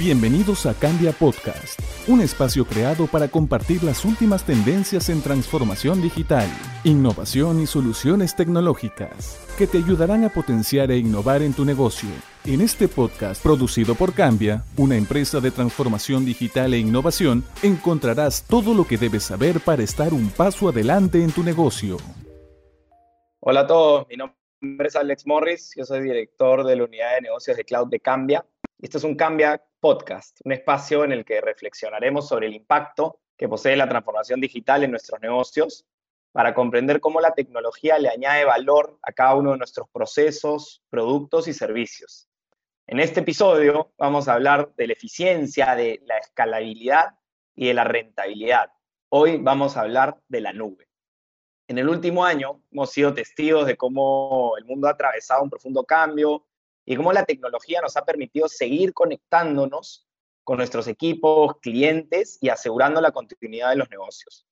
Bienvenidos a Cambia Podcast, un espacio creado para compartir las últimas tendencias en transformación digital, innovación y soluciones tecnológicas que te ayudarán a potenciar e innovar en tu negocio. En este podcast producido por Cambia, una empresa de transformación digital e innovación, encontrarás todo lo que debes saber para estar un paso adelante en tu negocio. Hola a todos, mi nombre es Alex Morris, yo soy director de la unidad de negocios de cloud de Cambia. Este es un Cambia Podcast, un espacio en el que reflexionaremos sobre el impacto que posee la transformación digital en nuestros negocios para comprender cómo la tecnología le añade valor a cada uno de nuestros procesos, productos y servicios. En este episodio vamos a hablar de la eficiencia, de la escalabilidad y de la rentabilidad. Hoy vamos a hablar de la nube. En el último año hemos sido testigos de cómo el mundo ha atravesado un profundo cambio y cómo la tecnología nos ha permitido seguir conectándonos con nuestros equipos, clientes y asegurando la continuidad de los negocios.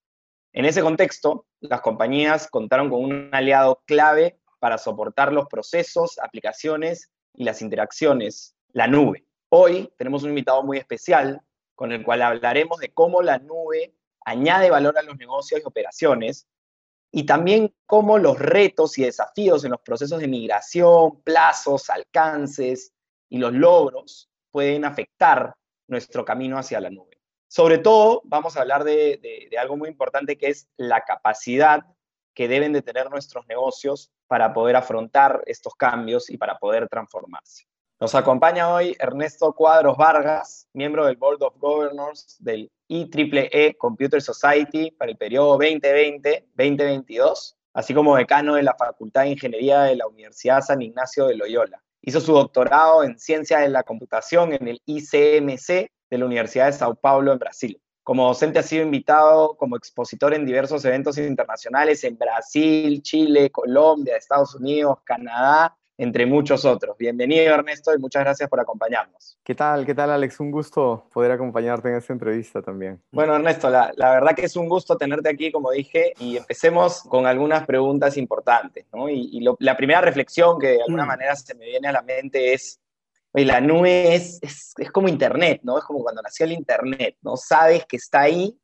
En ese contexto, las compañías contaron con un aliado clave para soportar los procesos, aplicaciones y las interacciones, la nube. Hoy tenemos un invitado muy especial con el cual hablaremos de cómo la nube añade valor a los negocios y operaciones y también cómo los retos y desafíos en los procesos de migración, plazos, alcances y los logros pueden afectar nuestro camino hacia la nube. Sobre todo, vamos a hablar de, algo muy importante que es la capacidad que deben de tener nuestros negocios para poder afrontar estos cambios y para poder transformarse. Nos acompaña hoy Ernesto Cuadros Vargas, miembro del Board of Governors del IEEE Computer Society para el periodo 2020-2022, así como decano de la Facultad de Ingeniería de la Universidad San Ignacio de Loyola. Hizo su doctorado en Ciencia de la Computación en el ICMC de la Universidad de Sao Paulo en Brasil. Como docente ha sido invitado como expositor en diversos eventos internacionales en Brasil, Chile, Colombia, Estados Unidos, Canadá entre muchos otros. Bienvenido Ernesto y muchas gracias por acompañarnos. ¿Qué tal? ¿Qué tal Alex? Un gusto poder acompañarte en esta entrevista también. Bueno Ernesto, la, verdad que es un gusto tenerte aquí, como dije, y empecemos con algunas preguntas importantes. ¿no? Y, la primera reflexión que de alguna mm. manera se me viene a la mente es, la nube es, es, es como Internet, ¿no? Es como cuando nació el Internet, ¿no? Sabes que está ahí,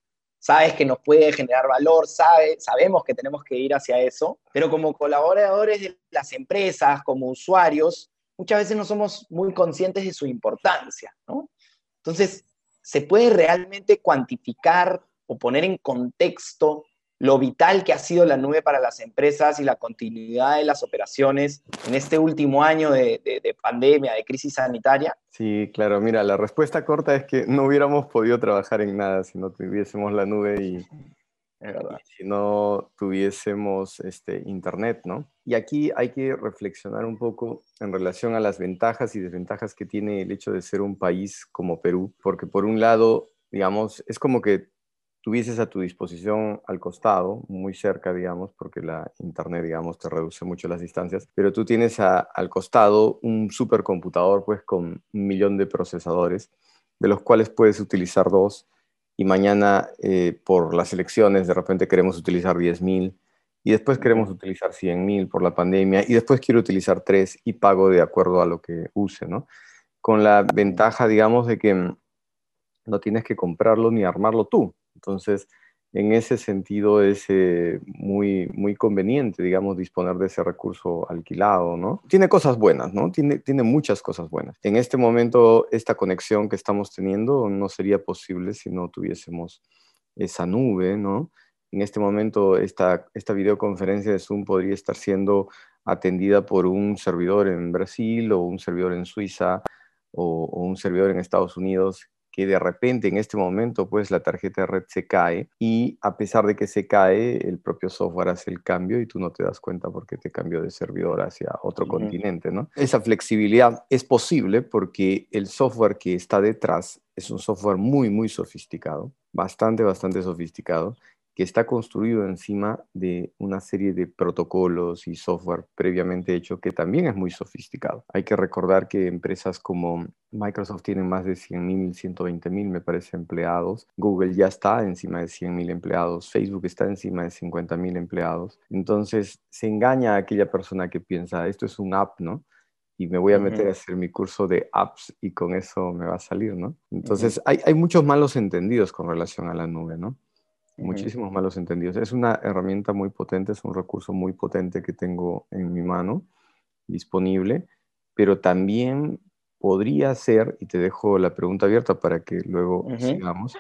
sabes que nos puede generar valor, sabe, sabemos que tenemos que ir hacia eso, pero como colaboradores de las empresas, como usuarios, muchas veces no somos muy conscientes de su importancia, ¿no? Entonces, ¿se puede realmente cuantificar o poner en contexto lo vital que ha sido la nube para las empresas y la continuidad de las operaciones en este último año de, pandemia, de crisis sanitaria? Sí, claro. Mira, la respuesta corta es que no hubiéramos podido trabajar en nada si no tuviésemos la nube y, si no tuviésemos este, Internet, ¿no? Y aquí hay que reflexionar un poco en relación a las ventajas y desventajas que tiene el hecho de ser un país como Perú, porque por un lado, digamos, es como que tuvieses a tu disposición al costado, muy cerca, digamos, porque la internet, digamos, te reduce mucho las distancias, pero tú tienes al costado un supercomputador, pues, con un millón de procesadores, de los cuales puedes utilizar dos, y mañana, eh, por las elecciones, de repente queremos utilizar 10.000, y después queremos utilizar 100.000 por la pandemia, y después quiero utilizar tres y pago de acuerdo a lo que use, ¿no? Con la ventaja, digamos, de que no tienes que comprarlo ni armarlo tú, entonces, en ese sentido es eh, muy, muy conveniente, digamos, disponer de ese recurso alquilado, ¿no? Tiene cosas buenas, ¿no? Tiene, tiene muchas cosas buenas. En este momento, esta conexión que estamos teniendo no sería posible si no tuviésemos esa nube, ¿no? En este momento, esta, esta videoconferencia de Zoom podría estar siendo atendida por un servidor en Brasil o un servidor en Suiza o, o un servidor en Estados Unidos que de repente en este momento pues la tarjeta de red se cae y a pesar de que se cae, el propio software hace el cambio y tú no te das cuenta porque te cambió de servidor hacia otro continente, ¿no? Esa flexibilidad es posible porque el software que está detrás es un software muy, muy sofisticado, bastante, bastante sofisticado que está construido encima de una serie de protocolos y software previamente hecho que también es muy sofisticado. Hay que recordar que empresas como Microsoft tienen más de 100.000, 120.000, me parece, empleados. Google ya está encima de 100.000 empleados. Facebook está encima de 50.000 empleados. Entonces, se engaña a aquella persona que piensa, esto es un app, ¿no? y me voy a meter a hacer mi curso de apps y con eso me va a salir, ¿no? Entonces, hay, hay, muchos malos entendidos con relación a la nube, ¿no? Muchísimos malos entendidos. Es una herramienta muy potente, es un recurso muy potente que tengo en mi mano disponible, pero también podría ser, y te dejo la pregunta abierta para que luego sigamos,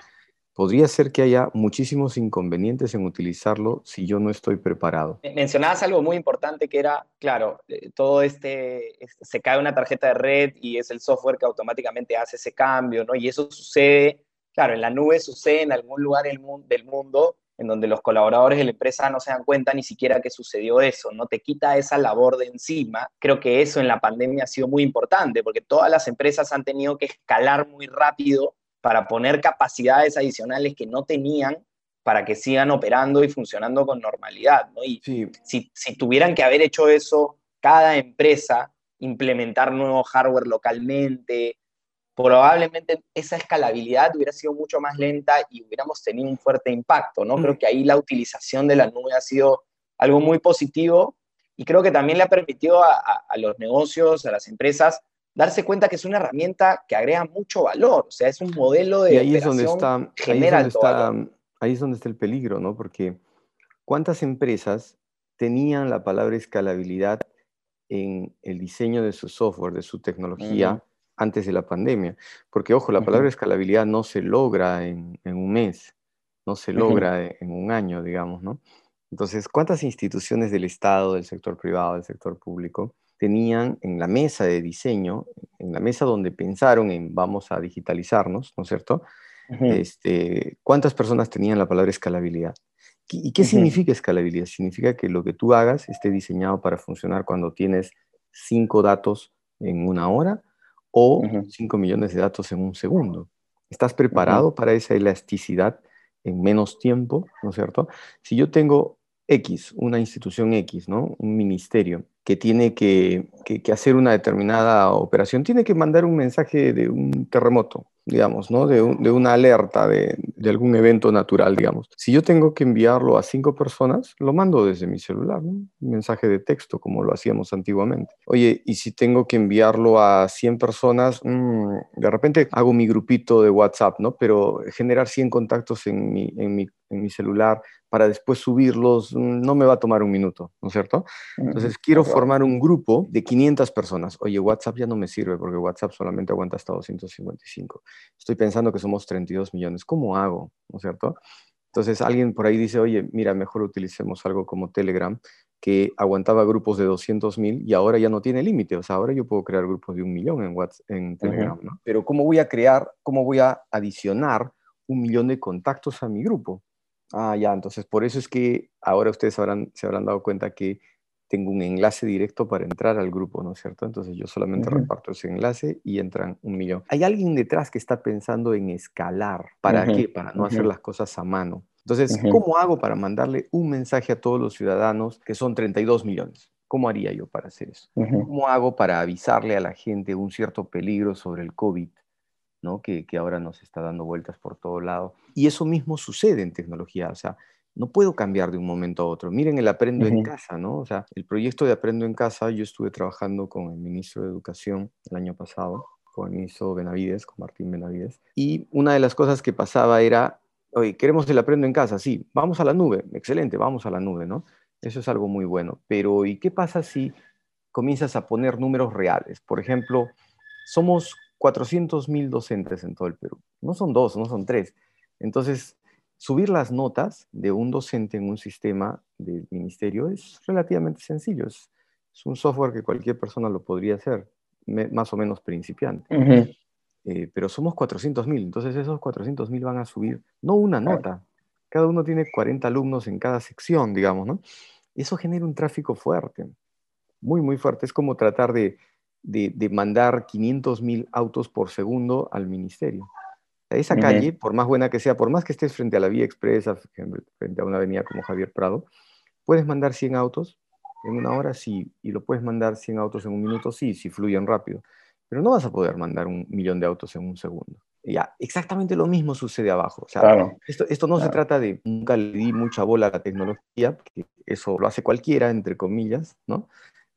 podría ser que haya muchísimos inconvenientes en utilizarlo si yo no estoy preparado. Mencionabas algo muy importante que era, claro, eh, todo este, se cae una tarjeta de red y es el software que automáticamente hace ese cambio, ¿no? Y eso sucede, claro, en la nube sucede en algún lugar del mundo en donde los colaboradores de la empresa no se dan cuenta ni siquiera que sucedió eso, no te quita esa labor de encima. Creo que eso en la pandemia ha sido muy importante porque todas las empresas han tenido que escalar muy rápido para poner capacidades adicionales que no tenían para que sigan operando y funcionando con normalidad. ¿no? Y si, si tuvieran que haber hecho eso, cada empresa, implementar nuevo hardware localmente, probablemente esa escalabilidad hubiera sido mucho más lenta y hubiéramos tenido un fuerte impacto, ¿no? Creo que ahí la utilización de la nube ha sido algo muy positivo y creo que también le ha permitido a, los negocios, a las empresas, darse cuenta que es una herramienta que agrega mucho valor, o sea, es un modelo de y ahí es donde está, ahí es donde está, ahí es donde está el peligro, ¿no? Porque ¿cuántas empresas tenían la palabra escalabilidad en el diseño de su software, de su tecnología? Antes de la pandemia. Porque, ojo, la palabra escalabilidad no se logra en, un mes, no se logra en un año, digamos, ¿no? Entonces, ¿cuántas instituciones del Estado, del sector privado, del sector público, tenían en la mesa de diseño, en la mesa donde pensaron en vamos a digitalizarnos, ¿no es cierto? este, ¿Cuántas personas tenían la palabra escalabilidad? ¿Y qué significa escalabilidad? Significa que lo que tú hagas esté diseñado para funcionar cuando tienes cinco datos en una hora o 5 millones de datos en un segundo. ¿Estás preparado para esa elasticidad en menos tiempo, ¿no es cierto? Si yo tengo X, una institución X, ¿no? Un ministerio que tiene que, hacer una determinada operación, tiene que mandar un mensaje de un terremoto, digamos, ¿no? De, una alerta de, algún evento natural, digamos. Si yo tengo que enviarlo a cinco personas, lo mando desde mi celular, ¿no? Un mensaje de texto, como lo hacíamos antiguamente. Oye, y si tengo que enviarlo a 100 personas, mm, de repente hago mi grupito de WhatsApp, ¿no? Pero generar 100 contactos en mi, en mi, en mi celular para después subirlos, mm, no me va a tomar un minuto, ¿no es cierto? Entonces, quiero formar un grupo de 500 personas. Oye, WhatsApp ya no me sirve porque WhatsApp solamente aguanta hasta 255. Estoy pensando que somos 32 millones. ¿Cómo hago? ¿No es cierto? Entonces, alguien por ahí dice, oye, mira, mejor utilicemos algo como Telegram, que aguantaba grupos de 200 mil y ahora ya no tiene límite. O sea, ahora yo puedo crear grupos de un millón en, WhatsApp, en Telegram, ¿no? Pero ¿cómo voy a crear, cómo voy a adicionar un millón de contactos a mi grupo? Ah, ya, entonces por eso es que ahora ustedes habrán, se habrán dado cuenta que tengo un enlace directo para entrar al grupo, ¿no es cierto? Entonces yo solamente reparto ese enlace y entran un millón. Hay alguien detrás que está pensando en escalar. ¿Para qué? Para no hacer las cosas a mano. Entonces, ¿cómo hago para mandarle un mensaje a todos los ciudadanos que son 32 millones? ¿Cómo haría yo para hacer eso? ¿Cómo hago para avisarle a la gente un cierto peligro sobre el COVID? Que, ahora nos está dando vueltas por todo lado. Y eso mismo sucede en tecnología, o sea, no puedo cambiar de un momento a otro. Miren el Aprendo en Casa, ¿no? O sea, el proyecto de Aprendo en Casa, yo estuve trabajando con el ministro de Educación el año pasado, con el ministro Benavides, con Martín Benavides, y una de las cosas que pasaba era, oye, queremos el Aprendo en Casa, sí, vamos a la nube, excelente, vamos a la nube, ¿no? Eso es algo muy bueno, pero ¿y qué pasa si comienzas a poner números reales? Por ejemplo, somos 400 mil docentes en todo el Perú. No son dos, no son tres. Entonces, subir las notas de un docente en un sistema del ministerio es relativamente sencillo. Es, un software que cualquier persona lo podría hacer, más o menos principiante. Eh, pero somos 400 mil, entonces esos 400 mil van a subir, no una nota, cada uno tiene 40 alumnos en cada sección, digamos, ¿no? Eso genera un tráfico fuerte, muy, muy fuerte. Es como tratar de de, mandar 500 mil autos por segundo al ministerio. Esa calle, por más buena que sea, por más que estés frente a la vía expresa, frente a una avenida como Javier Prado, puedes mandar 100 autos en una hora, sí, y lo puedes mandar 100 autos en un minuto, sí, si fluyen rápido, pero no vas a poder mandar un millón de autos en un segundo. Ya, exactamente lo mismo sucede abajo. O sea, esto, esto no se trata de, nunca le di mucha bola a la tecnología, porque eso lo hace cualquiera, entre comillas, ¿no?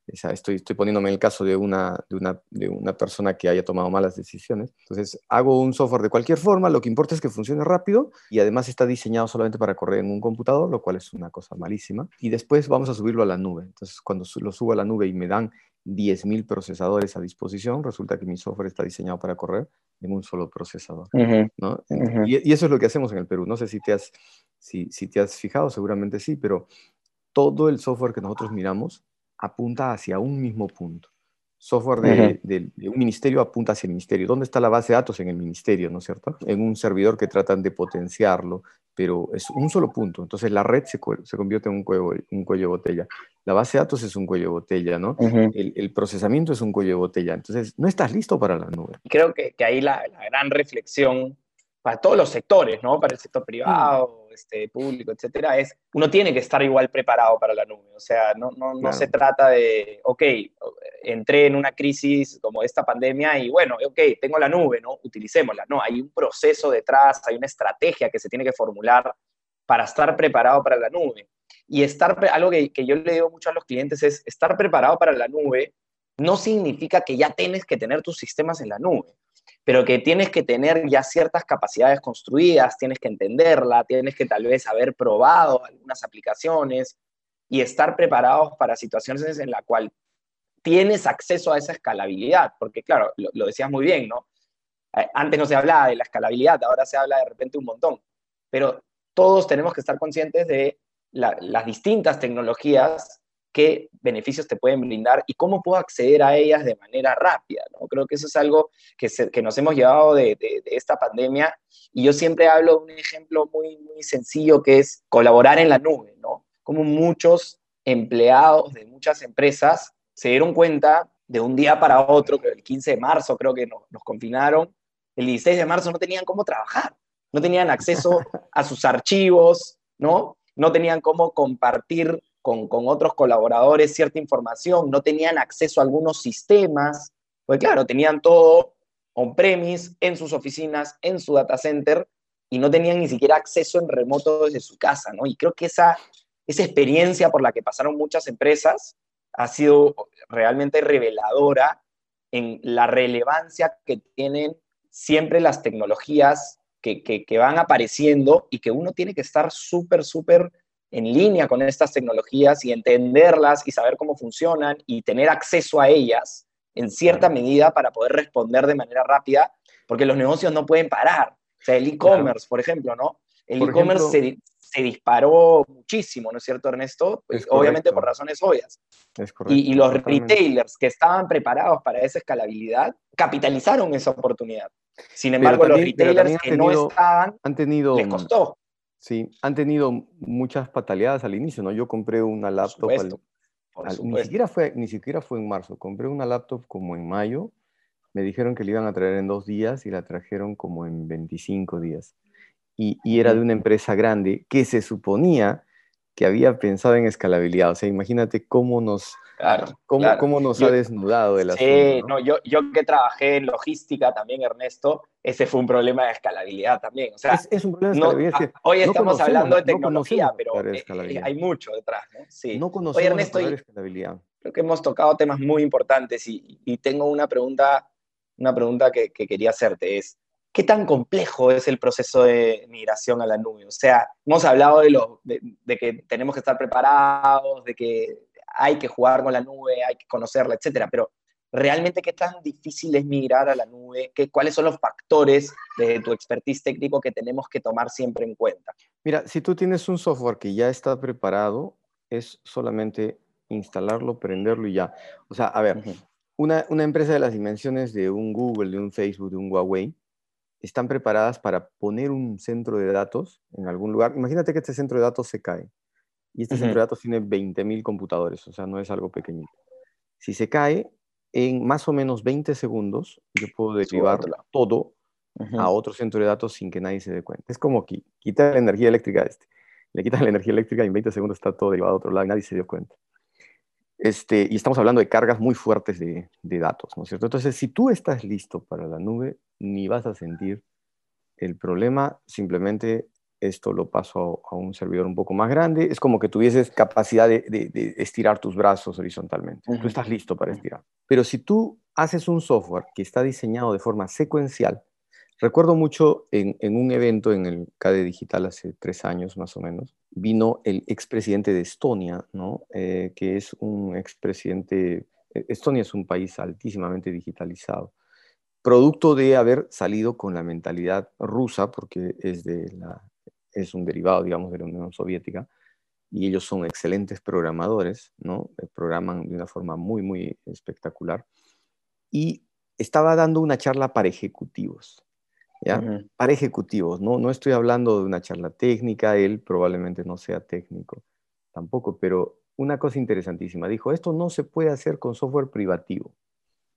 Estoy, estoy poniéndome en el caso de una, de, una, de una persona que haya tomado malas decisiones. Entonces, hago un software de cualquier forma, lo que importa es que funcione rápido y además está diseñado solamente para correr en un computador, lo cual es una cosa malísima. Y después vamos a subirlo a la nube. Entonces, cuando lo subo a la nube y me dan 10.000 procesadores a disposición, resulta que mi software está diseñado para correr en un solo procesador. ¿no? y, eso es lo que hacemos en el Perú. No sé si te, has, si, si te has fijado, seguramente sí, pero todo el software que nosotros miramos apunta hacia un mismo punto. Software de, un ministerio apunta hacia el ministerio. ¿Dónde está la base de datos? En el ministerio, ¿no es cierto? En un servidor que tratan de potenciarlo, pero es un solo punto. Entonces la red se, convierte en un cuello, un cuello de botella. La base de datos es un cuello de botella, ¿no? el, procesamiento es un cuello de botella. Entonces no estás listo para la nube. Creo que, ahí la, la gran reflexión para todos los sectores, ¿no? Para el sector privado, este, público, etcétera, es uno tiene que estar igual preparado para la nube. O sea, no, no, no se trata de, ok, entré en una crisis como esta pandemia y bueno, ok, tengo la nube, ¿no? Utilicémosla. No, hay un proceso detrás, hay una estrategia que se tiene que formular para estar preparado para la nube. Y estar, algo que, que yo le digo mucho a los clientes es, estar preparado para la nube no significa que ya tienes que tener tus sistemas en la nube pero que tienes que tener ya ciertas capacidades construidas, tienes que entenderla, tienes que tal vez haber probado algunas aplicaciones y estar preparados para situaciones en las cuales tienes acceso a esa escalabilidad, porque claro, lo, decías muy bien, ¿no? Eh, antes no se hablaba de la escalabilidad, ahora se habla de repente un montón, pero todos tenemos que estar conscientes de las distintas tecnologías qué beneficios te pueden brindar y cómo puedo acceder a ellas de manera rápida. ¿no? Creo que eso es algo que, que nos hemos llevado de, de, esta pandemia y yo siempre hablo de un ejemplo muy, muy sencillo que es colaborar en la nube, ¿no? Como muchos empleados de muchas empresas se dieron cuenta de un día para otro, que el 15 de marzo creo que nos, nos confinaron, el 16 de marzo no tenían cómo trabajar, no tenían acceso a sus archivos, ¿no? No tenían cómo compartir con, otros colaboradores cierta información, no tenían acceso a algunos sistemas, pues claro, tenían todo on-premise, en sus oficinas, en su data center, y no tenían ni siquiera acceso en remoto desde su casa, ¿no? Y creo que esa, esa experiencia por la que pasaron muchas empresas ha sido realmente reveladora en la relevancia que tienen siempre las tecnologías que, que, que van apareciendo y que uno tiene que estar súper, súper en línea con estas tecnologías y entenderlas y saber cómo funcionan y tener acceso a ellas en cierta medida para poder responder de manera rápida, porque los negocios no pueden parar. O sea, el e-commerce, por ejemplo, ¿no? El e-commerce se, se, disparó muchísimo, ¿no es cierto, Ernesto? Pues, obviamente por razones obvias. Es y, y, los retailers que estaban preparados para esa escalabilidad capitalizaron esa oportunidad. Sin embargo, los retailers que no estaban, han tenido, les costó. Sí, han tenido muchas pataleadas al inicio, ¿no? Yo compré una laptop, ni, siquiera fue, ni siquiera fue en marzo, compré una laptop como en mayo, me dijeron que la iban a traer en dos días y la trajeron como en 25 días. Y, y era de una empresa grande que se suponía que había pensado en escalabilidad. O sea, imagínate cómo nos, Claro, ¿Cómo, nos ha desnudado el asunto? Sí, ¿no? yo, yo que trabajé en logística también, Ernesto, ese fue un problema de escalabilidad también. O sea, es, un problema de escalabilidad. hoy estamos hablando de tecnología, pero eh, eh, hay mucho detrás. ¿no? Sí. no conocemos Oye, Ernesto, escalabilidad. Creo que hemos tocado temas muy importantes y, y tengo una pregunta, una pregunta que, que quería hacerte. Es, ¿qué tan complejo es el proceso de migración a la nube? O sea, hemos hablado de, lo, de, de, que tenemos que estar preparados, de que hay que jugar con la nube, hay que conocerla, etcétera, pero realmente qué tan difícil es migrar a la nube, ¿Qué, cuáles son los factores de tu expertise técnico que tenemos que tomar siempre en cuenta. Mira, si tú tienes un software que ya está preparado, es solamente instalarlo, prenderlo y ya. O sea, a ver, una, una empresa de las dimensiones de un Google, de un Facebook, de un Huawei, están preparadas para poner un centro de datos en algún lugar. Imagínate que este centro de datos se cae. Y este centro de datos tiene 20.000 computadores, o sea, no es algo pequeñito. Si se cae, en más o menos 20 segundos, yo puedo derivar todo a otro centro de datos sin que nadie se dé cuenta. Es como aquí, quitar la energía eléctrica a este. Le quitas la energía eléctrica y en 20 segundos está todo derivado a otro lado y nadie se dio cuenta. Este, y estamos hablando de cargas muy fuertes de, de datos, ¿no es cierto? Entonces, si tú estás listo para la nube, ni vas a sentir el problema, simplemente esto lo paso a, un servidor un poco más grande. Es como que tuvieses capacidad de, estirar tus brazos horizontalmente. Tú estás listo para estirar. Pero si tú haces un software que está diseñado de forma secuencial, recuerdo mucho en, un evento en el CADE Digital hace tres años más o menos, vino el expresidente de Estonia. Eh, que es un expresidente, e, Estonia es un país altísimamente digitalizado producto de haber salido con la mentalidad rusa, porque es, de es un derivado, digamos, de la Unión Soviética, y ellos son excelentes programadores, ¿no? Eh, programan de una forma muy, muy espectacular. Y estaba dando una charla para ejecutivos, ¿ya? Para ejecutivos, ¿no? No estoy hablando de una charla técnica, él probablemente no sea técnico tampoco, pero una cosa interesantísima, dijo, esto no se puede hacer con software privativo,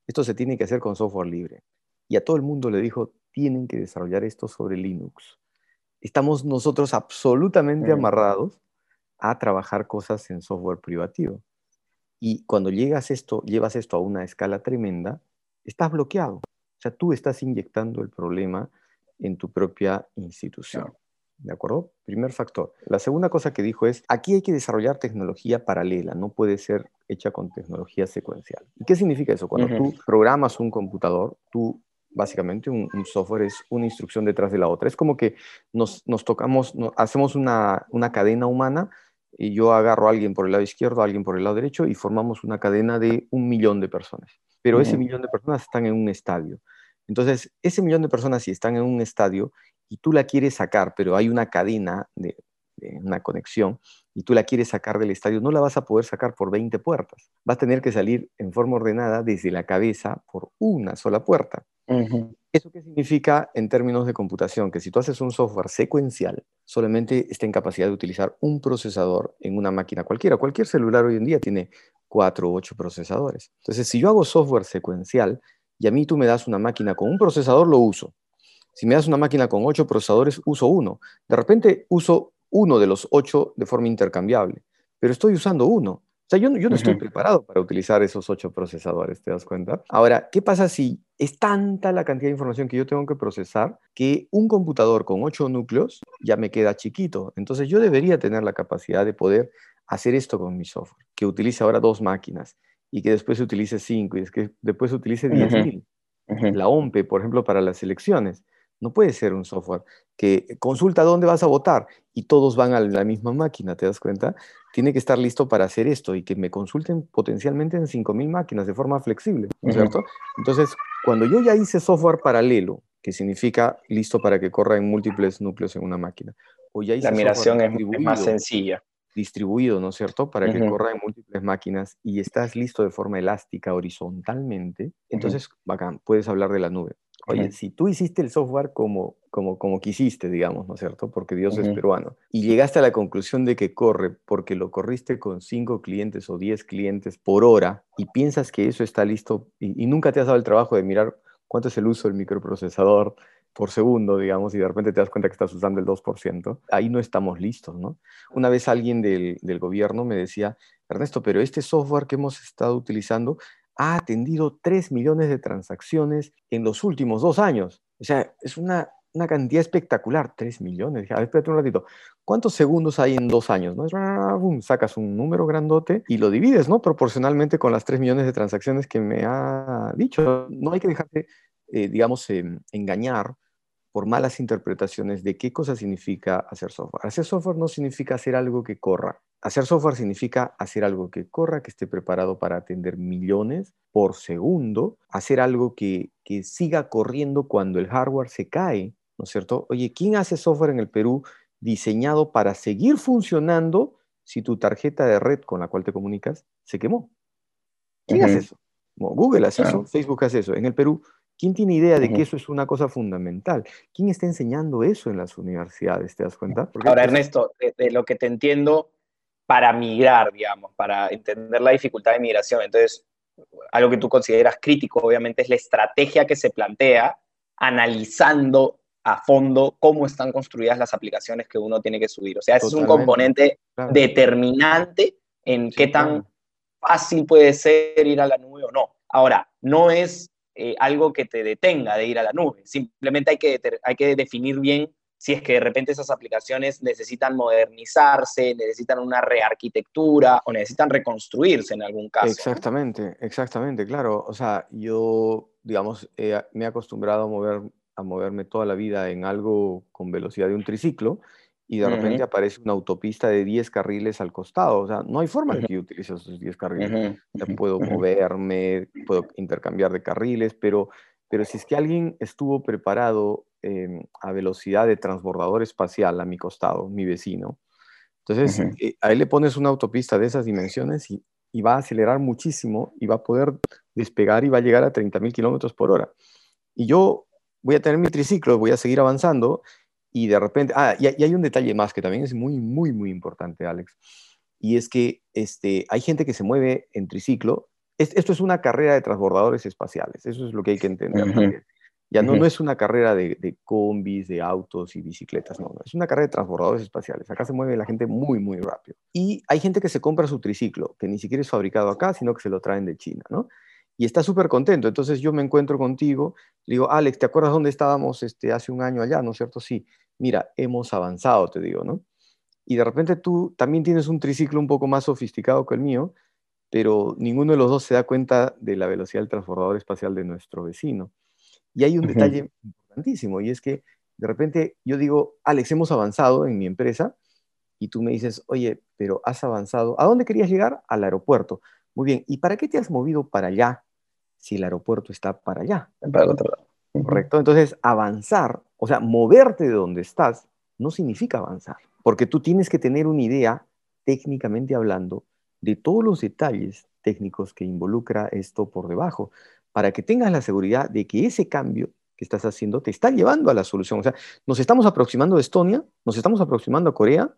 esto se tiene que hacer con software libre y a todo el mundo le dijo, tienen que desarrollar esto sobre Linux. Estamos nosotros absolutamente mm. amarrados a trabajar cosas en software privativo. Y cuando llegas esto, llevas esto a una escala tremenda, estás bloqueado. O sea, tú estás inyectando el problema en tu propia institución. ¿De acuerdo? Primer factor. La segunda cosa que dijo es, aquí hay que desarrollar tecnología paralela, no puede ser hecha con tecnología secuencial. ¿Y qué significa eso? Cuando tú programas un computador, tú básicamente un, software es una instrucción detrás de la otra. Es como que nos, tocamos, hacemos una, cadena humana y yo agarro a alguien por el lado izquierdo, a alguien por el lado derecho y formamos una cadena de un millón de personas. Pero ese millón de personas están en un estadio. Entonces, ese millón de personas si están en un estadio y tú la quieres sacar, pero hay una cadena de, una conexión y tú la quieres sacar del estadio, no la vas a poder sacar por 20 puertas. Vas a tener que salir en forma ordenada desde la cabeza por una sola puerta. ¿Eso qué significa en términos de computación? Que si tú haces un software secuencial, solamente está en capacidad de utilizar un procesador en una máquina cualquiera. Cualquier celular hoy en día tiene cuatro o ocho procesadores. Entonces, si yo hago software secuencial y a mí tú me das una máquina con un procesador, lo uso. Si me das una máquina con ocho procesadores, uso uno. De repente uso uno de los ocho de forma intercambiable, pero estoy usando uno sea, yo, yo no estoy preparado para utilizar esos ocho procesadores, ¿te das cuenta? Ahora, ¿qué pasa si es tanta la cantidad de información que yo tengo que procesar que un computador con ocho núcleos ya me queda chiquito? Entonces yo debería tener la capacidad de poder hacer esto con mi software, que utilice ahora dos máquinas y que después utilice cinco y que después utilice diez mil. La OMPE, por ejemplo, para las elecciones. No puede ser un software que consulta dónde vas a votar y todos van a la misma máquina, ¿te das cuenta? Tiene que estar listo para hacer esto y que me consulten potencialmente en 5.000 máquinas de forma flexible, ¿no es cierto? Entonces, cuando yo ya hice software paralelo, que significa listo para que corra en múltiples núcleos en una máquina, o ya hice la migración es más sencilla. Distribuido, ¿no es cierto? Para que corra en múltiples máquinas y estás listo de forma elástica, horizontalmente, entonces, bacán, puedes hablar de la nube. Oye, si tú hiciste el software como, como, como quisiste, digamos, ¿no es cierto? Porque Dios es peruano, y llegaste a la conclusión de que corre porque lo corriste con cinco clientes o diez clientes por hora y piensas que eso está listo y, nunca te has dado el trabajo de mirar cuánto es el uso del microprocesador por segundo, digamos, y de repente te das cuenta que estás usando el 2%, ahí no estamos listos, ¿no? Una vez alguien del, del gobierno me decía, Ernesto, pero este software que hemos estado utilizando ha atendido 3 millones de transacciones en los últimos dos años. O sea, es una, cantidad espectacular, 3 millones. A ver, espérate un ratito. ¿Cuántos segundos hay en dos años? ¿no? Sacas un número grandote y lo divides, ¿no? Proporcionalmente con las 3 millones de transacciones que me ha dicho. No hay que dejarse, eh, digamos, em, engañar por malas interpretaciones de qué cosa significa hacer software. Hacer software no significa hacer algo que corra. Hacer software significa hacer algo que corra, que esté preparado para atender millones por segundo, hacer algo que, siga corriendo cuando el hardware se cae, ¿no es cierto? Oye, ¿quién hace software en el Perú diseñado para seguir funcionando si tu tarjeta de red con la cual te comunicas se quemó? ¿Quién hace eso? Google hace eso, Facebook hace eso. En el Perú, ¿quién tiene idea de que eso es una cosa fundamental? ¿Quién está enseñando eso en las universidades? ¿Te das cuenta? Ahora, Ernesto, de, lo que te entiendo, para migrar, digamos, para entender la dificultad de migración. Entonces, algo que tú consideras crítico, obviamente, es la estrategia que se plantea analizando a fondo cómo están construidas las aplicaciones que uno tiene que subir. O sea, ese es un componente determinante en qué tan fácil puede ser ir a la nube o no. Ahora, no es eh, algo que te detenga de ir a la nube, simplemente hay que, hay que definir bien si es que de repente esas aplicaciones necesitan modernizarse, necesitan una rearquitectura o necesitan reconstruirse en algún caso. Exactamente, exactamente, claro. O sea, yo, digamos, me he acostumbrado a, mover, a moverme toda la vida en algo con velocidad de un triciclo y de repente aparece una autopista de 10 carriles al costado. O sea, no hay forma de que yo utilice esos 10 carriles. puedo moverme, puedo intercambiar de carriles, pero, pero si es que alguien estuvo preparado Em, a velocidad de transbordador espacial a mi costado, mi vecino. Entonces, eh, a él le pones una autopista de esas dimensiones y, va a acelerar muchísimo y va a poder despegar y va a llegar a 30.000 kilómetros por hora. Y yo voy a tener mi triciclo, voy a seguir avanzando y de repente, ah, y, hay un detalle más que también es muy, muy, muy importante, Alex, y es que este, hay gente que se mueve en triciclo. esto es una carrera de transbordadores espaciales, eso es lo que hay que entender. Ya no, no es una carrera de, combis, de autos y bicicletas, no, es una carrera de transbordadores espaciales. Acá se mueve la gente muy, muy rápido. Y hay gente que se compra su triciclo, que ni siquiera es fabricado acá, sino que se lo traen de China, ¿no? Y está súper contento. Entonces yo me encuentro contigo, le digo, Alex, ¿te acuerdas dónde estábamos este, hace un año allá, no es cierto? Sí, mira, hemos avanzado, te digo, ¿no? Y de repente tú también tienes un triciclo un poco más sofisticado que el mío, pero ninguno de los dos se da cuenta de la velocidad del transbordador espacial de nuestro vecino. Y hay un detalle importantísimo y es que de repente yo digo, Alex, hemos avanzado en mi empresa y tú me dices, oye, pero has avanzado. ¿A dónde querías llegar? Al aeropuerto. Muy bien, ¿y para qué te has movido para allá si el aeropuerto está para allá? Para el otro lado. Correcto. Entonces, avanzar, o sea, moverte de donde estás, no significa avanzar, porque tú tienes que tener una idea, técnicamente hablando, de todos los detalles técnicos que involucra esto por debajo para que tengas la seguridad de que ese cambio que estás haciendo te está llevando a la solución. O sea, nos estamos aproximando a Estonia, nos estamos aproximando a Corea,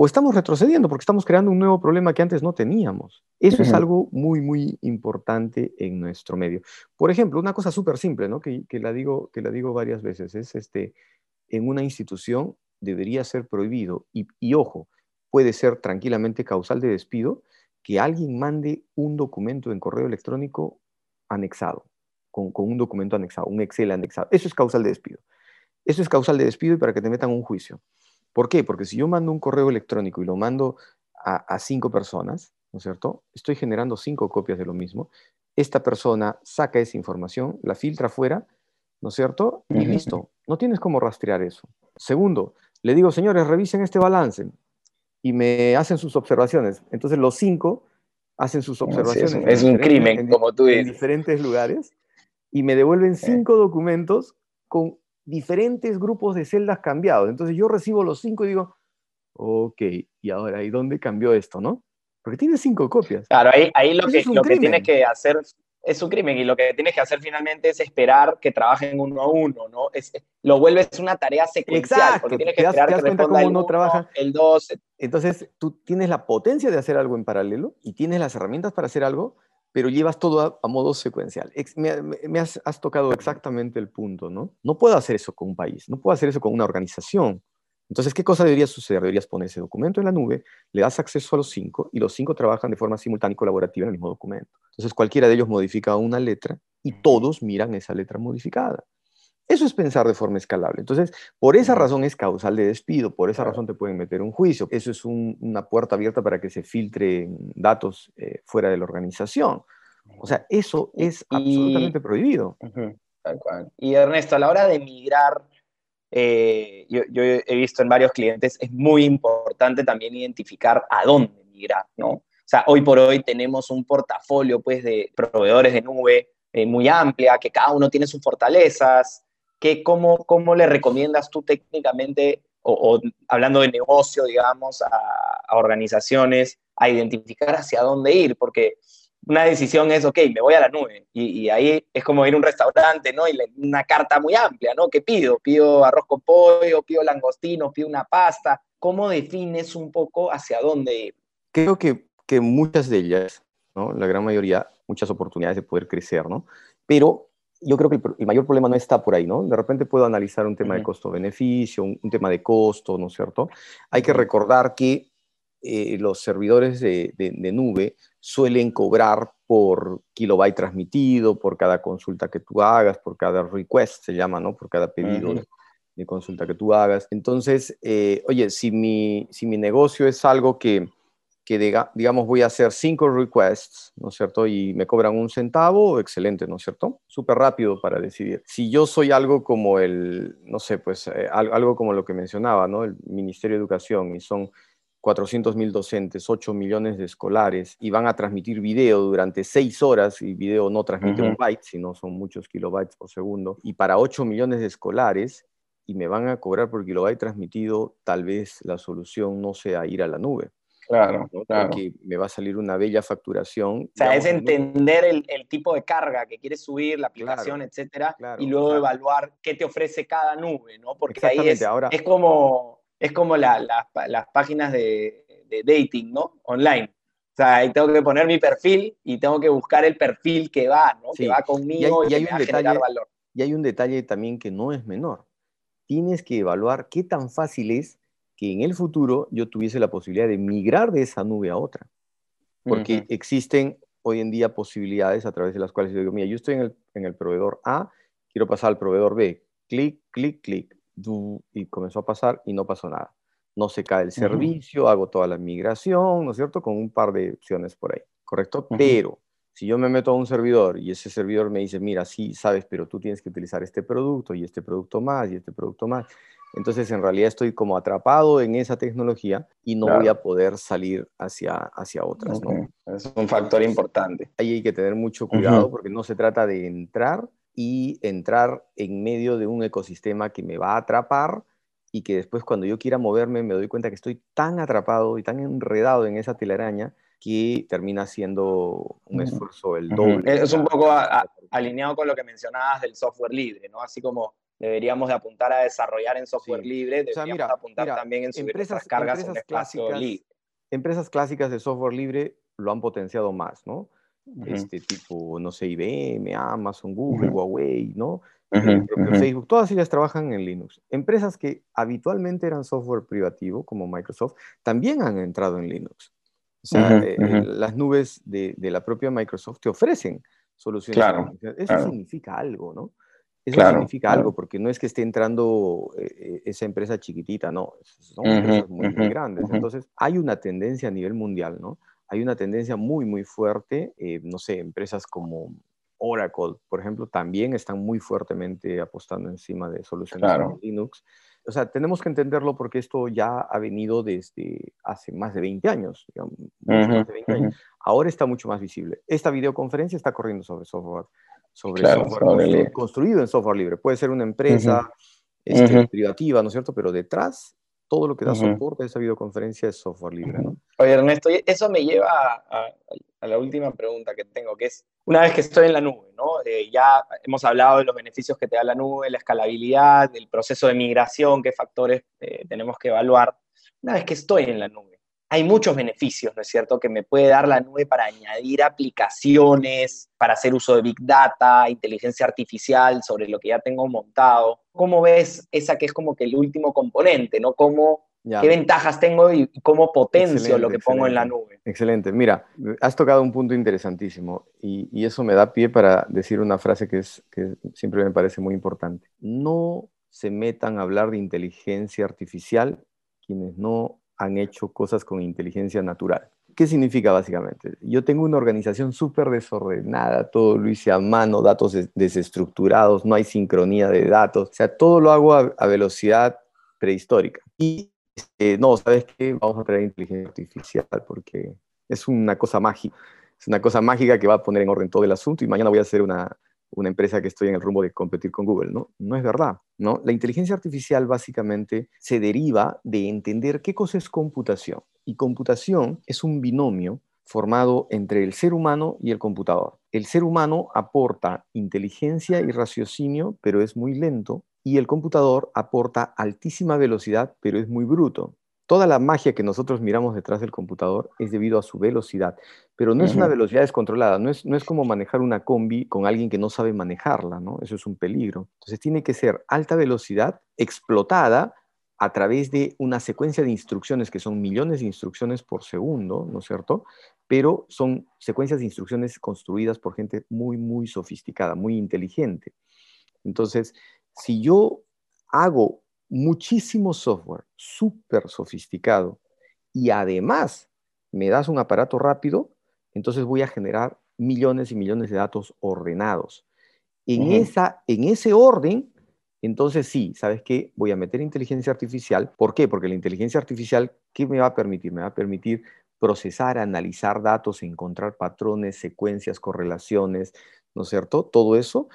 o estamos retrocediendo porque estamos creando un nuevo problema que antes no teníamos. Eso es algo muy, muy importante en nuestro medio. Por ejemplo, una cosa súper simple, ¿no? que, la digo, que la digo varias veces, es este, en una institución debería ser prohibido, y, y ojo, puede ser tranquilamente causal de despido, que alguien mande un documento en correo electrónico anexado, con, un documento anexado, un Excel anexado. Eso es causal de despido. Eso es causal de despido y para que te metan un juicio. ¿Por qué? Porque si yo mando un correo electrónico y lo mando a, cinco personas, ¿no es cierto? Estoy generando cinco copias de lo mismo. Esta persona saca esa información, la filtra fuera, ¿no es cierto? Y listo. No tienes cómo rastrear eso. Segundo, le digo, señores, revisen este balance y me hacen sus observaciones. Entonces los cinco hacen sus observaciones. es, un crimen, como tú dices. En diferentes lugares y me devuelven cinco documentos con diferentes grupos de celdas cambiados. Entonces yo recibo los cinco y digo, ok, y ahora, ¿y dónde cambió esto, no? Porque tiene cinco copias. Claro, ahí, ahí lo, que, lo que tienes que hacer es un crimen y lo que tienes que hacer finalmente es esperar que trabajen uno a uno, ¿no? Es, lo vuelves una tarea secuencial, Exacto, porque tienes que esperar que responda el uno, trabaja. el dos. Entonces, tú tienes la potencia de hacer algo en paralelo y tienes las herramientas para hacer algo, pero llevas todo a, modo secuencial. Me, has, has, tocado exactamente el punto, ¿no? No puedo hacer eso con un país, no puedo hacer eso con una organización. Entonces, ¿qué cosa debería suceder? Deberías poner ese documento en la nube, le das acceso a los cinco y los cinco trabajan de forma simultánea y colaborativa en el mismo documento. Entonces, cualquiera de ellos modifica una letra y todos miran esa letra modificada. Eso es pensar de forma escalable. Entonces, por esa razón es causal de despido, por esa razón te pueden meter un juicio. Eso es una puerta abierta para que se filtren datos eh, fuera de la organización. O sea, eso es absolutamente prohibido. Y Ernesto, a la hora de migrar eh, yo, he visto en varios clientes, es muy importante también identificar a dónde migrar, ¿no? O sea, hoy por hoy tenemos un portafolio, pues, de proveedores de nube eh, muy amplia, que cada uno tiene sus fortalezas, que cómo, cómo le recomiendas tú técnicamente, o, hablando de negocio, digamos, a, a organizaciones, a identificar hacia dónde ir, porque una decisión es, ok, me voy a la nube. Y, ahí es como ir a un restaurante, ¿no? Y una carta muy amplia, ¿no? ¿Qué pido? Pido arroz con pollo, pido langostino, pido una pasta. ¿Cómo defines un poco hacia dónde ir? Creo que, que muchas de ellas, ¿no? La gran mayoría, muchas oportunidades de poder crecer, ¿no? Pero yo creo que el, mayor problema no está por ahí, ¿no? De repente puedo analizar un tema de costo-beneficio, un, un, tema de costo, ¿no es cierto? Hay que recordar que eh, los servidores de, nube suelen cobrar por kilobyte transmitido, por cada consulta que tú hagas, por cada request, se llama, ¿no? Por cada pedido de consulta que tú hagas. Entonces, eh, oye, si mi, si mi negocio es algo que, que digamos, voy a hacer cinco requests, ¿no es cierto? Y me cobran un centavo, excelente, ¿no es cierto? Súper rápido para decidir. Si yo soy algo como el, no sé, pues eh, algo como lo que mencionaba, ¿no? El Ministerio de Educación y son 400 mil docentes, 8 millones de escolares y van a transmitir video durante 6 horas y video no transmite un byte, sino son muchos kilobytes por segundo. Y para 8 millones de escolares y me van a cobrar por kilobyte transmitido, tal vez la solución no sea ir a la nube. Claro, claro. Porque me va a salir una bella facturación. O sea, es entender el, tipo de carga que quieres subir, la aplicación, etcétera, y luego evaluar qué te ofrece cada nube, ¿no? Porque ahí es, Ahora, es como es como las páginas de, dating, ¿no? Online. O sea, ahí tengo que poner mi perfil y tengo que buscar el perfil que va, ¿no? Que va conmigo y, hay, un detalle, valor. Y hay un detalle también que no es menor. Tienes que evaluar qué tan fácil es que en el futuro yo tuviese la posibilidad de migrar de esa nube a otra. Porque existen hoy en día posibilidades a través de las cuales yo digo, mira, yo estoy en el, en el proveedor A, quiero pasar al proveedor B. Clic, clic, clic y comenzó a pasar y no pasó nada. No se cae el servicio, hago toda la migración, ¿no es cierto? Con un par de opciones por ahí, ¿correcto? Pero si yo me meto a un servidor y ese servidor me dice, mira, sí, sabes, pero tú tienes que utilizar este producto y este producto más y este producto más. Entonces, en realidad estoy como atrapado en esa tecnología y no voy a poder salir hacia, hacia otras. ¿no? Es un factor importante. Ahí hay que tener mucho cuidado porque no se trata de entrar y entrar en medio de un ecosistema que me va a atrapar y que después cuando yo quiera moverme me doy cuenta que estoy tan atrapado y tan enredado en esa telaraña que termina siendo un esfuerzo el doble. Es un poco alineado con lo que mencionabas del software libre, ¿no? Así como deberíamos de apuntar a desarrollar en software libre, deberíamos apuntar también en subir empresas, cargas en clásicas, libre. Empresas clásicas de software libre lo han potenciado más, ¿no? este tipo, no sé, IBM, Amazon, Google, Huawei, ¿no? Facebook, todas ellas trabajan en Linux. Empresas que habitualmente eran software privativo, como Microsoft, también han entrado en Linux. O sea, eh, las nubes de, la propia Microsoft te ofrecen soluciones. Claro, Eso significa algo, ¿no? Eso significa algo, porque no es que esté entrando eh, eh, esa empresa chiquitita, no, son empresas muy, muy grandes. Entonces, hay una tendencia a nivel mundial, ¿no? hay una tendencia muy, muy fuerte. Eh, no sé, empresas como Oracle, por ejemplo, también están muy fuertemente apostando encima de soluciones de Linux. O sea, tenemos que entenderlo porque esto ya ha venido desde hace más de 20 años, digamos, más de 20 años. Ahora está mucho más visible. Esta videoconferencia está corriendo sobre software, sobre software construido, en software libre. Puede ser una empresa este, privativa, ¿no es cierto? Pero detrás todo lo que da soporte a esa videoconferencia es software libre. ¿no? Oye, Ernesto, eso me lleva a, la última pregunta que tengo, que es, una vez que estoy en la nube, ¿no? Eh, ya hemos hablado de los beneficios que te da la nube, la escalabilidad, el proceso de migración, qué factores eh, tenemos que evaluar. Una vez que estoy en la nube, hay muchos beneficios, ¿no es cierto?, que me puede dar la nube para añadir aplicaciones, para hacer uso de Big Data, inteligencia artificial sobre lo que ya tengo montado. ¿Cómo ves esa que es como que el último componente, ¿no? ¿Cómo, ¿Qué ventajas tengo y cómo potencio lo que pongo en la nube? Excelente. Mira, has tocado un punto interesantísimo y, y, eso me da pie para decir una frase que, es, que siempre me parece muy importante. No se metan a hablar de inteligencia artificial quienes no han hecho cosas con inteligencia natural. ¿Qué significa básicamente? Yo tengo una organización súper desordenada, todo lo hice a mano, datos desestructurados, no hay sincronía de datos, o sea, todo lo hago a, velocidad prehistórica. Y eh, no, ¿sabes qué? Vamos a traer inteligencia artificial porque es una cosa mágica, es una cosa mágica que va a poner en orden todo el asunto y mañana voy a hacer una, una empresa que estoy en el rumbo de competir con Google, ¿no? No es verdad, ¿no? La inteligencia artificial básicamente se deriva de entender qué cosa es computación. Y computación es un binomio formado entre el ser humano y el computador. El ser humano aporta inteligencia y raciocinio, pero es muy lento, y el computador aporta altísima velocidad, pero es muy bruto. Toda la magia que nosotros miramos detrás del computador es debido a su velocidad, pero no es una velocidad descontrolada, no es, no es como manejar una combi con alguien que no sabe manejarla, ¿no? Eso es un peligro. Entonces tiene que ser alta velocidad explotada a través de una secuencia de instrucciones que son millones de instrucciones por segundo, ¿no es cierto? Pero son secuencias de instrucciones construidas por gente muy, muy sofisticada, muy inteligente. Entonces, si yo hago muchísimo software, súper sofisticado, y además me das un aparato rápido, entonces voy a generar millones y millones de datos ordenados. En, esa, en ese orden, entonces sí, ¿sabes qué? Voy a meter inteligencia artificial. ¿Por qué? Porque la inteligencia artificial, ¿qué me va a permitir? Me va a permitir procesar, analizar datos, encontrar patrones, secuencias, correlaciones, ¿no es cierto? Todo eso.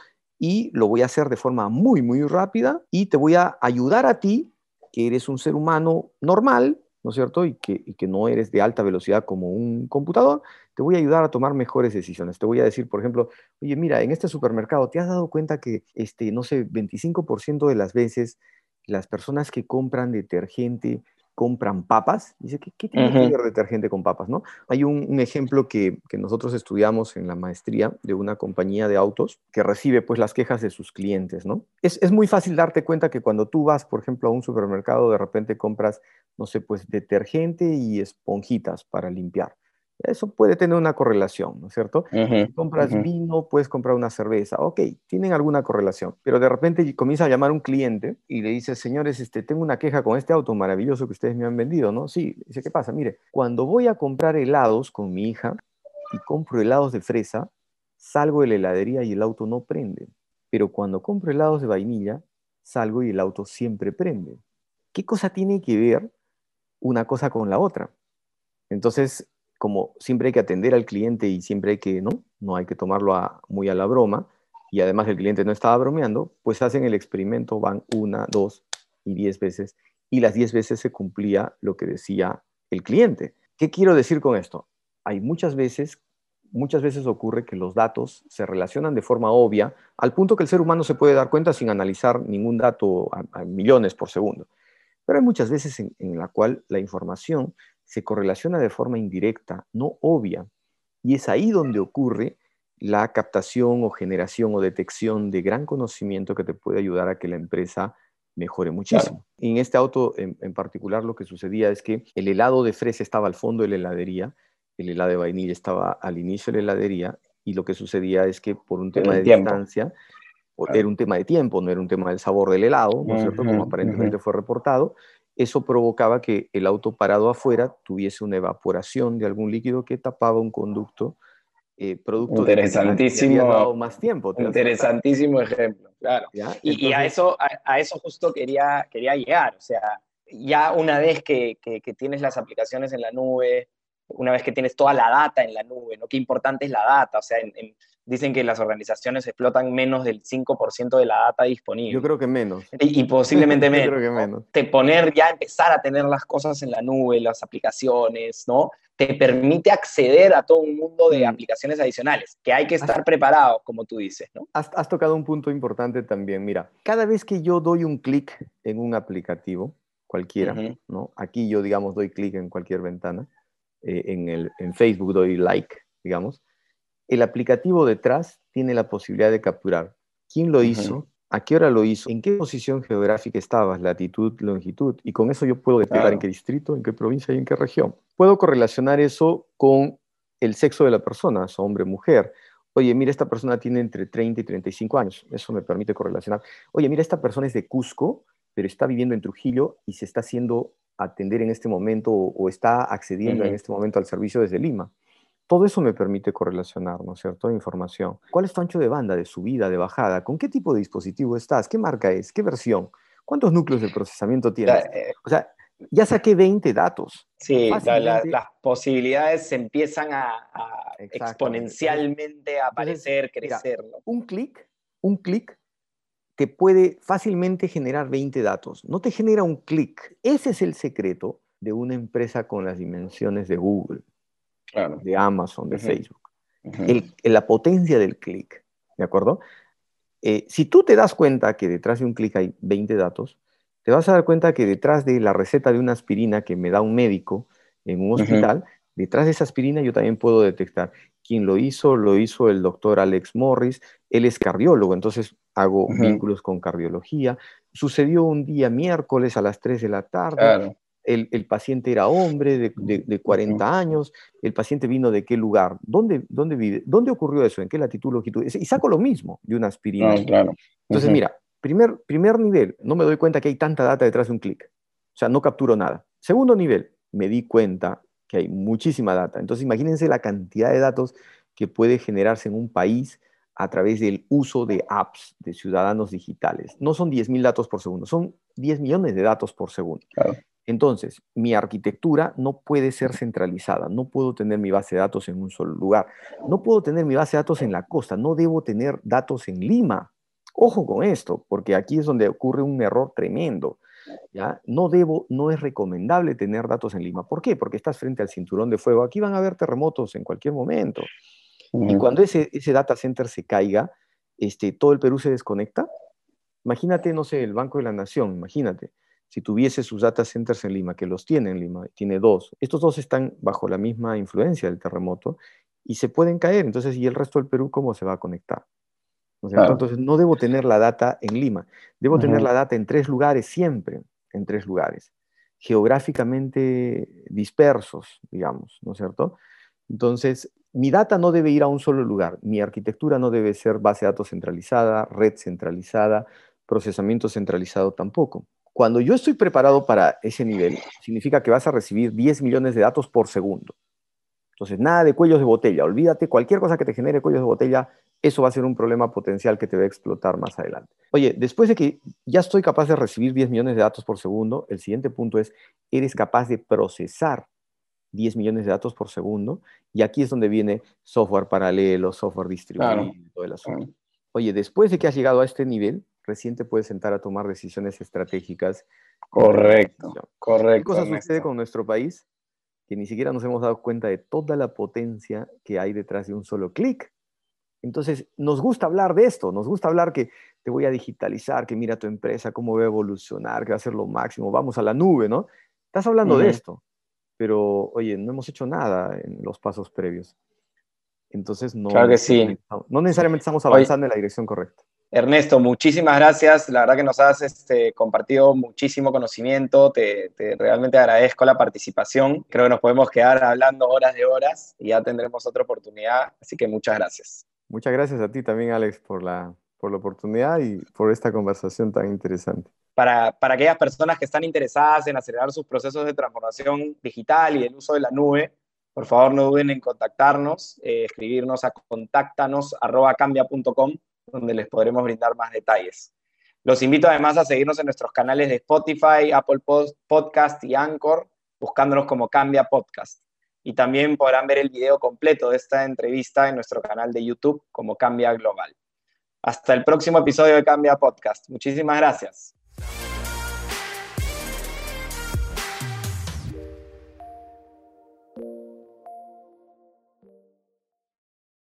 Y lo voy a hacer de forma muy, muy rápida y te voy a ayudar a ti, que eres un ser humano normal, ¿no es cierto? Y que, no eres de alta velocidad como un computador, te voy a ayudar a tomar mejores decisiones. Te voy a decir, por ejemplo, oye, mira, en este supermercado, ¿te has dado cuenta que, este, no sé, 25% de las veces las personas que compran detergente compran papas. Dice, ¿qué, qué tiene que ver detergente con papas? ¿no? Hay un, ejemplo que, que, nosotros estudiamos en la maestría de una compañía de autos que recibe pues las quejas de sus clientes. ¿no? Es, es, muy fácil darte cuenta que cuando tú vas, por ejemplo, a un supermercado, de repente compras, no sé, pues detergente y esponjitas para limpiar. Eso puede tener una correlación, ¿no es cierto? si compras vino, puedes comprar una cerveza. Ok, tienen alguna correlación. Pero de repente comienza a llamar un cliente y le dice, señores, este, tengo una queja con este auto maravilloso que ustedes me han vendido, ¿no? Sí, dice, ¿qué pasa? Mire, cuando voy a comprar helados con mi hija y compro helados de fresa, salgo de la heladería y el auto no prende. Pero cuando compro helados de vainilla, salgo y el auto siempre prende. ¿Qué cosa tiene que ver una cosa con la otra? Entonces, como siempre hay que atender al cliente y siempre hay que, ¿no? No hay que tomarlo muy a la broma, y además el cliente no estaba bromeando, pues hacen el experimento, van una, dos y diez veces, y las diez veces se cumplía lo que decía el cliente. ¿Qué quiero decir con esto? Hay muchas veces, muchas veces ocurre que los datos se relacionan de forma obvia, al punto que el ser humano se puede dar cuenta sin analizar ningún dato a, millones por segundo. Pero hay muchas veces en, en la cual la información se correlaciona de forma indirecta, no obvia, y es ahí donde ocurre la captación o generación o detección de gran conocimiento que te puede ayudar a que la empresa mejore muchísimo. En este auto en, particular lo que sucedía es que el helado de fresa estaba al fondo de la heladería, el helado de vainilla estaba al inicio de la heladería y lo que sucedía es que por un tema de distancia, era un tema de tiempo, no era un tema del sabor del helado, ¿no es cierto? Como aparentemente fue reportado, eso provocaba que el auto parado afuera tuviese una evaporación de algún líquido que tapaba un conducto eh, producto interesantísimo de más tiempo interesantísimo ejemplo claro. Y, a eso a, eso justo quería quería llegar o sea ya una vez que, que, tienes las aplicaciones en la nube una vez que tienes toda la data en la nube no qué importante es la data o sea en dicen que las organizaciones explotan menos del 5% de la data disponible. Yo creo que menos. Y, posiblemente menos. Yo creo que menos. Te poner ya, empezar a tener las cosas en la nube, las aplicaciones, ¿no? Te permite acceder a todo un mundo de mm. aplicaciones adicionales, que hay que estar preparados, como tú dices, ¿no? Has, tocado un punto importante también. Mira, cada vez que yo doy un clic en un aplicativo, cualquiera, ¿no? Aquí yo, digamos, doy clic en cualquier ventana, eh, en, el, en Facebook doy like, digamos, el aplicativo detrás tiene la posibilidad de capturar quién lo hizo, a qué hora lo hizo, en qué posición geográfica estabas, latitud, longitud, y con eso yo puedo detectar en qué distrito, en qué provincia y en qué región. Puedo correlacionar eso con el sexo de la persona, su hombre, mujer. Oye, mira, esta persona tiene entre 30 y 35 años, eso me permite correlacionar. Oye, mira, esta persona es de Cusco, pero está viviendo en Trujillo y se está haciendo atender en este momento o, está accediendo en este momento al servicio desde Lima. Todo eso me permite correlacionar, ¿no es cierto? Información. ¿Cuál es tu ancho de banda, de subida, de bajada? ¿Con qué tipo de dispositivo estás? ¿Qué marca es? ¿Qué versión? ¿Cuántos núcleos de procesamiento tienes? Eh, o sea, ya saqué 20 datos. Sí, las posibilidades se empiezan a, exponencialmente a aparecer, crecer. un clic, un clic te puede fácilmente generar 20 datos. No te genera un clic. Ese es el secreto de una empresa con las dimensiones de Google de Amazon, de Facebook. la potencia del clic, ¿de acuerdo? Eh, si tú te das cuenta que detrás de un clic hay 20 datos, te vas a dar cuenta que detrás de la receta de una aspirina que me da un médico en un hospital, detrás de esa aspirina yo también puedo detectar quién lo hizo, lo hizo el doctor Alex Morris, él es cardiólogo, entonces hago vínculos con cardiología. Sucedió un día miércoles a las 3 de la tarde, el, paciente era hombre de, 40 años, el paciente vino de qué lugar, dónde, dónde vive, dónde ocurrió eso, en qué latitud, longitud, y saco lo mismo de una aspirina. claro. Entonces, mira, primer, primer nivel, no me doy cuenta que hay tanta data detrás de un clic. O sea, no capturo nada. Segundo nivel, me di cuenta que hay muchísima data. Entonces, imagínense la cantidad de datos que puede generarse en un país a través del uso de apps de ciudadanos digitales. No son 10.000 datos por segundo, son 10 millones de datos por segundo. Entonces, mi arquitectura no puede ser centralizada, no puedo tener mi base de datos en un solo lugar, no puedo tener mi base de datos en la costa, no debo tener datos en Lima. Ojo con esto, porque aquí es donde ocurre un error tremendo. ¿ya? No debo, no es recomendable tener datos en Lima. ¿Por qué? Porque estás frente al cinturón de fuego. Aquí van a haber terremotos en cualquier momento. Y cuando ese, ese data center se caiga, este, todo el Perú se desconecta. Imagínate, no sé, el Banco de la Nación, imagínate, si tuviese sus data centers en Lima, que los tiene en Lima, tiene dos, estos dos están bajo la misma influencia del terremoto y se pueden caer. Entonces, ¿y el resto del Perú cómo se va a conectar? Entonces, no debo tener la data en Lima, debo tener la data en tres lugares siempre, en tres lugares, geográficamente dispersos, digamos, ¿no es cierto? Entonces, mi data no debe ir a un solo lugar, mi arquitectura no debe ser base de datos centralizada, red centralizada, procesamiento centralizado tampoco. Cuando yo estoy preparado para ese nivel, significa que vas a recibir 10 millones de datos por segundo. Entonces, nada de cuellos de botella, olvídate, cualquier cosa que te genere cuellos de botella, eso va a ser un problema potencial que te va a explotar más adelante. Oye, después de que ya estoy capaz de recibir 10 millones de datos por segundo, el siguiente punto es, eres capaz de procesar 10 millones de datos por segundo, y aquí es donde viene software paralelo, software distribuido, todo el asunto. Oye, después de que has llegado a este nivel, recién te puedes sentar a tomar decisiones estratégicas. Correcto, correcto. ¿Qué cosa sucede con nuestro país? Que ni siquiera nos hemos dado cuenta de toda la potencia que hay detrás de un solo clic. Entonces, nos gusta hablar de esto, nos gusta hablar que te voy a digitalizar, que mira tu empresa, cómo va a evolucionar, que va a ser lo máximo, vamos a la nube, ¿no? Estás hablando de esto, pero oye, no hemos hecho nada en los pasos previos. Entonces, no, claro que sí. no necesariamente estamos avanzando en la dirección correcta. Ernesto, muchísimas gracias. La verdad que nos has este, compartido muchísimo conocimiento. Te, te, realmente agradezco la participación. Creo que nos podemos quedar hablando horas de horas y ya tendremos otra oportunidad. Así que muchas gracias. Muchas gracias a ti también, Alex, por la, por la oportunidad y por esta conversación tan interesante para, para, aquellas personas que están interesadas en acelerar sus procesos de transformación digital y el uso de la nube, por favor no duden en contactarnos, eh, escribirnos a contáctanos.cambia.com, donde les podremos brindar más detalles. Los invito además a seguirnos en nuestros canales de Spotify, Apple Podcast y Anchor, buscándonos como Cambia Podcast. Y también podrán ver el video completo de esta entrevista en nuestro canal de YouTube como Cambia Global. Hasta el próximo episodio de Cambia Podcast. Muchísimas gracias.